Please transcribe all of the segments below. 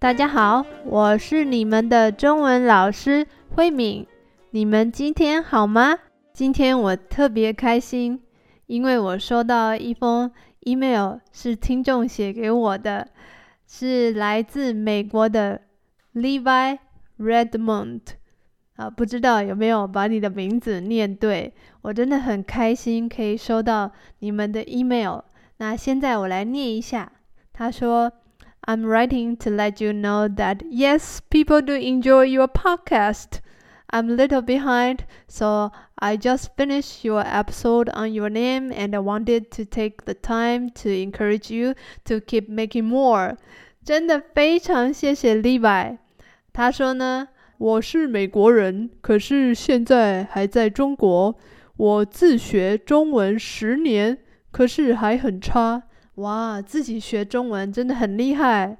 大家好，我是你们的中文老师慧敏。你们今天好吗？今天我特别开心，因为我收到一封 email，是听众写给我的，是来自美国的 Levi Redmond。啊，不知道有没有把你的名字念对？我真的很开心可以收到你们的 email。那现在我来念一下，他说。I'm writing to let you know that yes, people do enjoy your podcast. I'm a little behind, so I just finished your episode on your name and I wanted to take the time to encourage you to keep making more. 真的非常谢谢 Levi。他说呢，我是美国人，可是现在还在中国。我自学中文十年，可是还很差。 哇，自己学中文真的很厉害。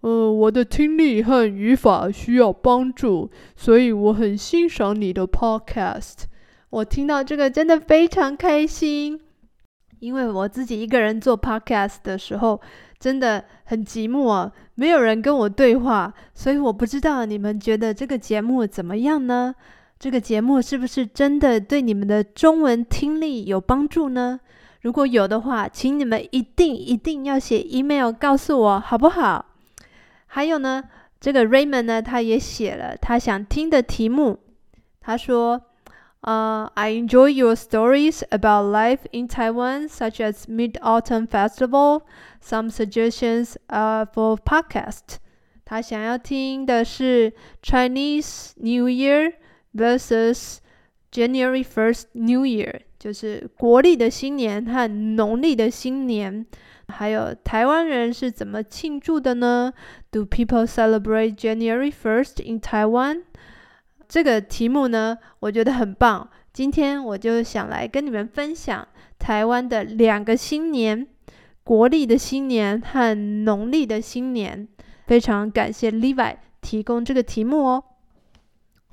呃，我的听力和语法需要帮助，所以我很欣赏你的 podcast。我听到这个真的非常开心，因为我自己一个人做 podcast 的时候真的很寂寞，没有人跟我对话，所以我不知道你们觉得这个节目怎么样呢？这个节目是不是真的对你们的中文听力有帮助呢？如果有的话，请你们一定一定要写 email 告诉我，好不好？还有呢，这个 Raymond 呢，他也写了他想听的题目。他说：“呃、，I enjoy your stories about life in Taiwan, such as Mid-Autumn Festival. Some suggestions are for podcast。”他想要听的是 Chinese New Year versus January First New Year。就是国历的新年和农历的新年，还有台湾人是怎么庆祝的呢？Do people celebrate January first in Taiwan？这个题目呢，我觉得很棒。今天我就想来跟你们分享台湾的两个新年：国历的新年和农历的新年。非常感谢 Levi 提供这个题目哦，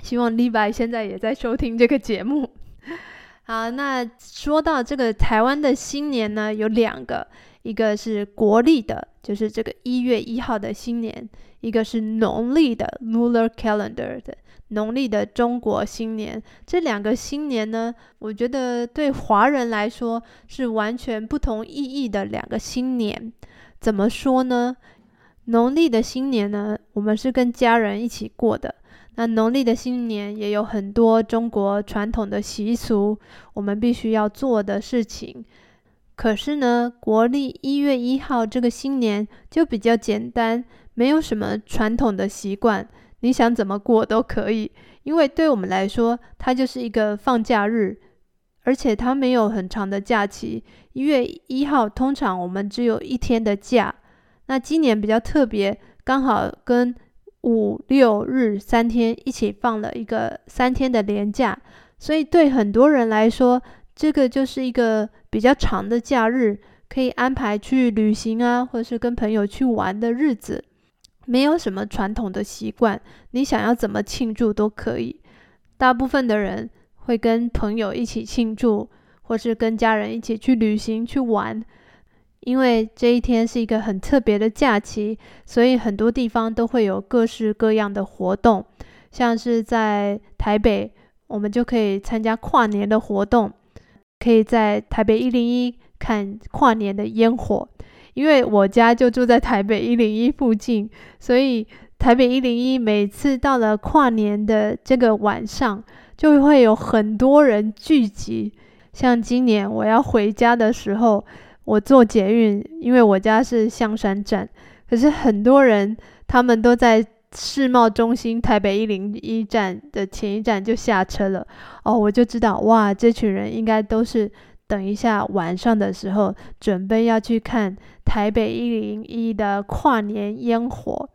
希望 Levi 现在也在收听这个节目。好，那说到这个台湾的新年呢，有两个，一个是国历的，就是这个一月一号的新年；一个是农历的 （Lunar Calendar） 的农历的中国新年。这两个新年呢，我觉得对华人来说是完全不同意义的两个新年。怎么说呢？农历的新年呢，我们是跟家人一起过的。那农历的新年也有很多中国传统的习俗，我们必须要做的事情。可是呢，国历一月一号这个新年就比较简单，没有什么传统的习惯，你想怎么过都可以。因为对我们来说，它就是一个放假日，而且它没有很长的假期。一月一号通常我们只有一天的假，那今年比较特别，刚好跟五六日三天一起放了一个三天的连假，所以对很多人来说，这个就是一个比较长的假日，可以安排去旅行啊，或者是跟朋友去玩的日子。没有什么传统的习惯，你想要怎么庆祝都可以。大部分的人会跟朋友一起庆祝，或是跟家人一起去旅行去玩。因为这一天是一个很特别的假期，所以很多地方都会有各式各样的活动。像是在台北，我们就可以参加跨年的活动，可以在台北一零一看跨年的烟火。因为我家就住在台北一零一附近，所以台北一零一每次到了跨年的这个晚上，就会有很多人聚集。像今年我要回家的时候。我坐捷运，因为我家是象山站，可是很多人他们都在世贸中心台北一零一站的前一站就下车了。哦，我就知道，哇，这群人应该都是等一下晚上的时候准备要去看台北一零一的跨年烟火。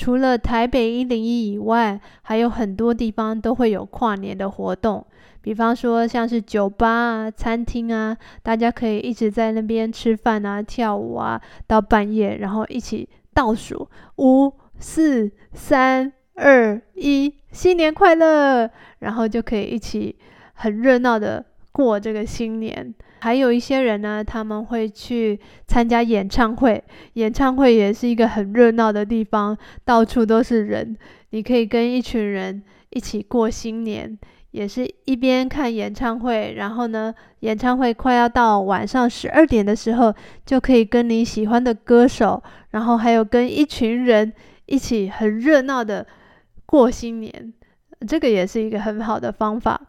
除了台北一零一以外，还有很多地方都会有跨年的活动。比方说，像是酒吧啊、餐厅啊，大家可以一直在那边吃饭啊、跳舞啊，到半夜，然后一起倒数五、四、三、二、一，新年快乐！然后就可以一起很热闹的过这个新年。还有一些人呢，他们会去参加演唱会，演唱会也是一个很热闹的地方，到处都是人，你可以跟一群人一起过新年。也是一边看演唱会，然后呢，演唱会快要到晚上十二点的时候，就可以跟你喜欢的歌手，然后还有跟一群人一起很热闹的过新年，这个也是一个很好的方法。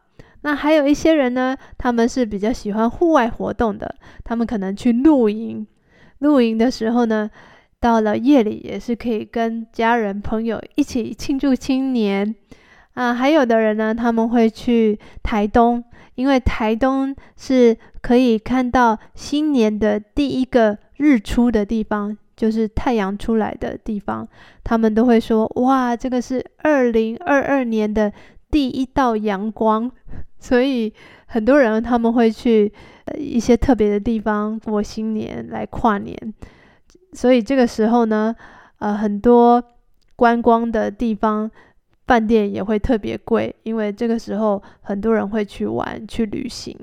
那还有一些人呢，他们是比较喜欢户外活动的，他们可能去露营，露营的时候呢，到了夜里也是可以跟家人朋友一起庆祝新年。啊，还有的人呢，他们会去台东，因为台东是可以看到新年的第一个日出的地方，就是太阳出来的地方。他们都会说：“哇，这个是二零二二年的第一道阳光。”所以很多人他们会去一些特别的地方过新年来跨年。所以这个时候呢，呃，很多观光的地方。饭店也会特别贵，因为这个时候很多人会去玩、去旅行。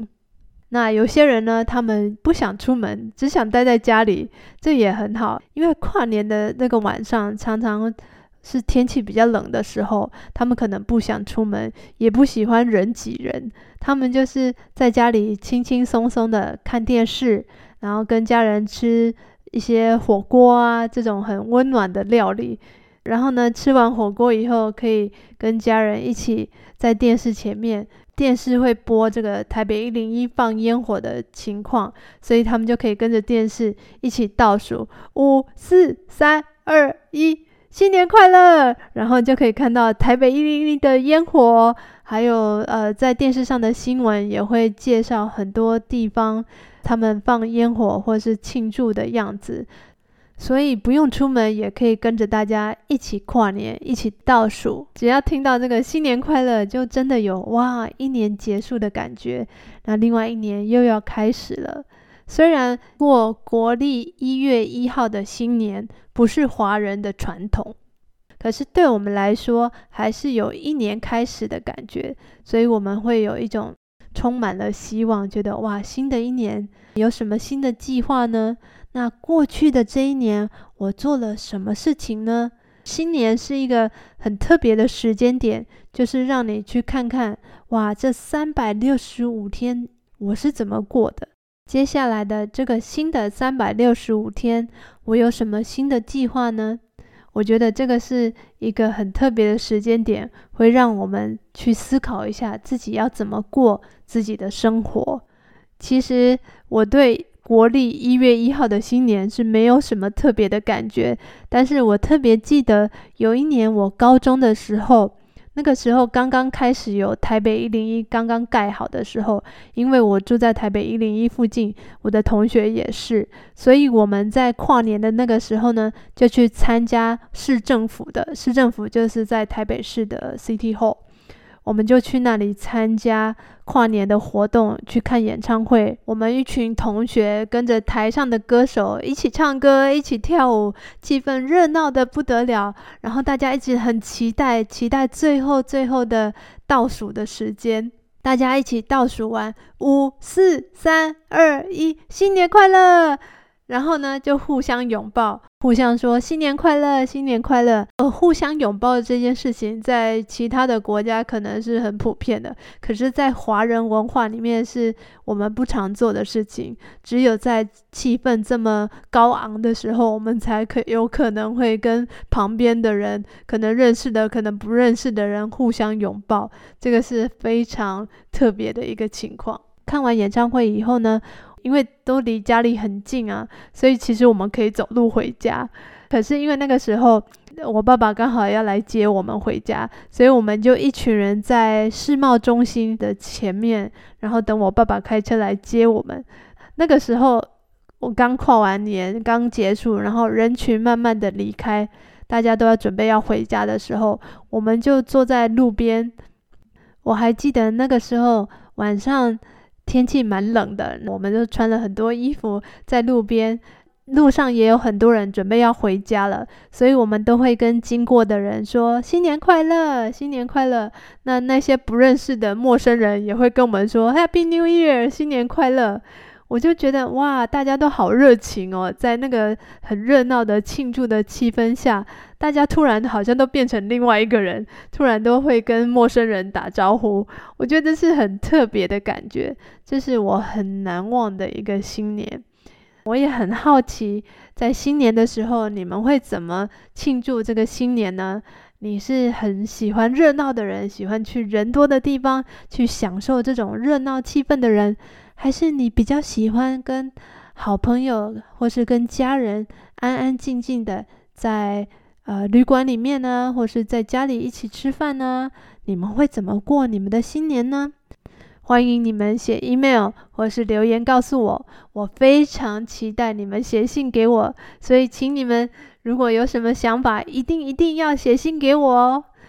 那有些人呢，他们不想出门，只想待在家里，这也很好。因为跨年的那个晚上，常常是天气比较冷的时候，他们可能不想出门，也不喜欢人挤人，他们就是在家里轻轻松松的看电视，然后跟家人吃一些火锅啊，这种很温暖的料理。然后呢，吃完火锅以后，可以跟家人一起在电视前面，电视会播这个台北一零一放烟火的情况，所以他们就可以跟着电视一起倒数五、四、三、二、一，新年快乐！然后就可以看到台北一零一的烟火，还有呃，在电视上的新闻也会介绍很多地方他们放烟火或是庆祝的样子。所以不用出门，也可以跟着大家一起跨年，一起倒数。只要听到这个新年快乐，就真的有哇，一年结束的感觉。那另外一年又要开始了。虽然过国历一月一号的新年不是华人的传统，可是对我们来说，还是有一年开始的感觉。所以我们会有一种充满了希望，觉得哇，新的一年有什么新的计划呢？那过去的这一年，我做了什么事情呢？新年是一个很特别的时间点，就是让你去看看，哇，这三百六十五天我是怎么过的？接下来的这个新的三百六十五天，我有什么新的计划呢？我觉得这个是一个很特别的时间点，会让我们去思考一下自己要怎么过自己的生活。其实我对。国历一月一号的新年是没有什么特别的感觉，但是我特别记得有一年我高中的时候，那个时候刚刚开始有台北一零一刚刚盖好的时候，因为我住在台北一零一附近，我的同学也是，所以我们在跨年的那个时候呢，就去参加市政府的，市政府就是在台北市的 City Hall。我们就去那里参加跨年的活动，去看演唱会。我们一群同学跟着台上的歌手一起唱歌，一起跳舞，气氛热闹的不得了。然后大家一直很期待，期待最后最后的倒数的时间。大家一起倒数完，五、四、三、二、一，新年快乐！然后呢，就互相拥抱，互相说新年快乐，新年快乐。呃，互相拥抱这件事情，在其他的国家可能是很普遍的，可是，在华人文化里面是我们不常做的事情。只有在气氛这么高昂的时候，我们才可有可能会跟旁边的人，可能认识的，可能不认识的人互相拥抱。这个是非常特别的一个情况。看完演唱会以后呢，因为都离家里很近啊，所以其实我们可以走路回家。可是因为那个时候我爸爸刚好要来接我们回家，所以我们就一群人在世贸中心的前面，然后等我爸爸开车来接我们。那个时候我刚跨完年，刚结束，然后人群慢慢的离开，大家都要准备要回家的时候，我们就坐在路边。我还记得那个时候晚上。天气蛮冷的，我们就穿了很多衣服在路边。路上也有很多人准备要回家了，所以我们都会跟经过的人说新年快乐，新年快乐。那那些不认识的陌生人也会跟我们说 Happy New Year，新年快乐。我就觉得哇，大家都好热情哦，在那个很热闹的庆祝的气氛下，大家突然好像都变成另外一个人，突然都会跟陌生人打招呼。我觉得这是很特别的感觉，这是我很难忘的一个新年。我也很好奇，在新年的时候，你们会怎么庆祝这个新年呢？你是很喜欢热闹的人，喜欢去人多的地方去享受这种热闹气氛的人，还是你比较喜欢跟好朋友或是跟家人安安静静的在呃旅馆里面呢，或是在家里一起吃饭呢？你们会怎么过你们的新年呢？欢迎你们写 email 或是留言告诉我，我非常期待你们写信给我，所以请你们如果有什么想法，一定一定要写信给我哦。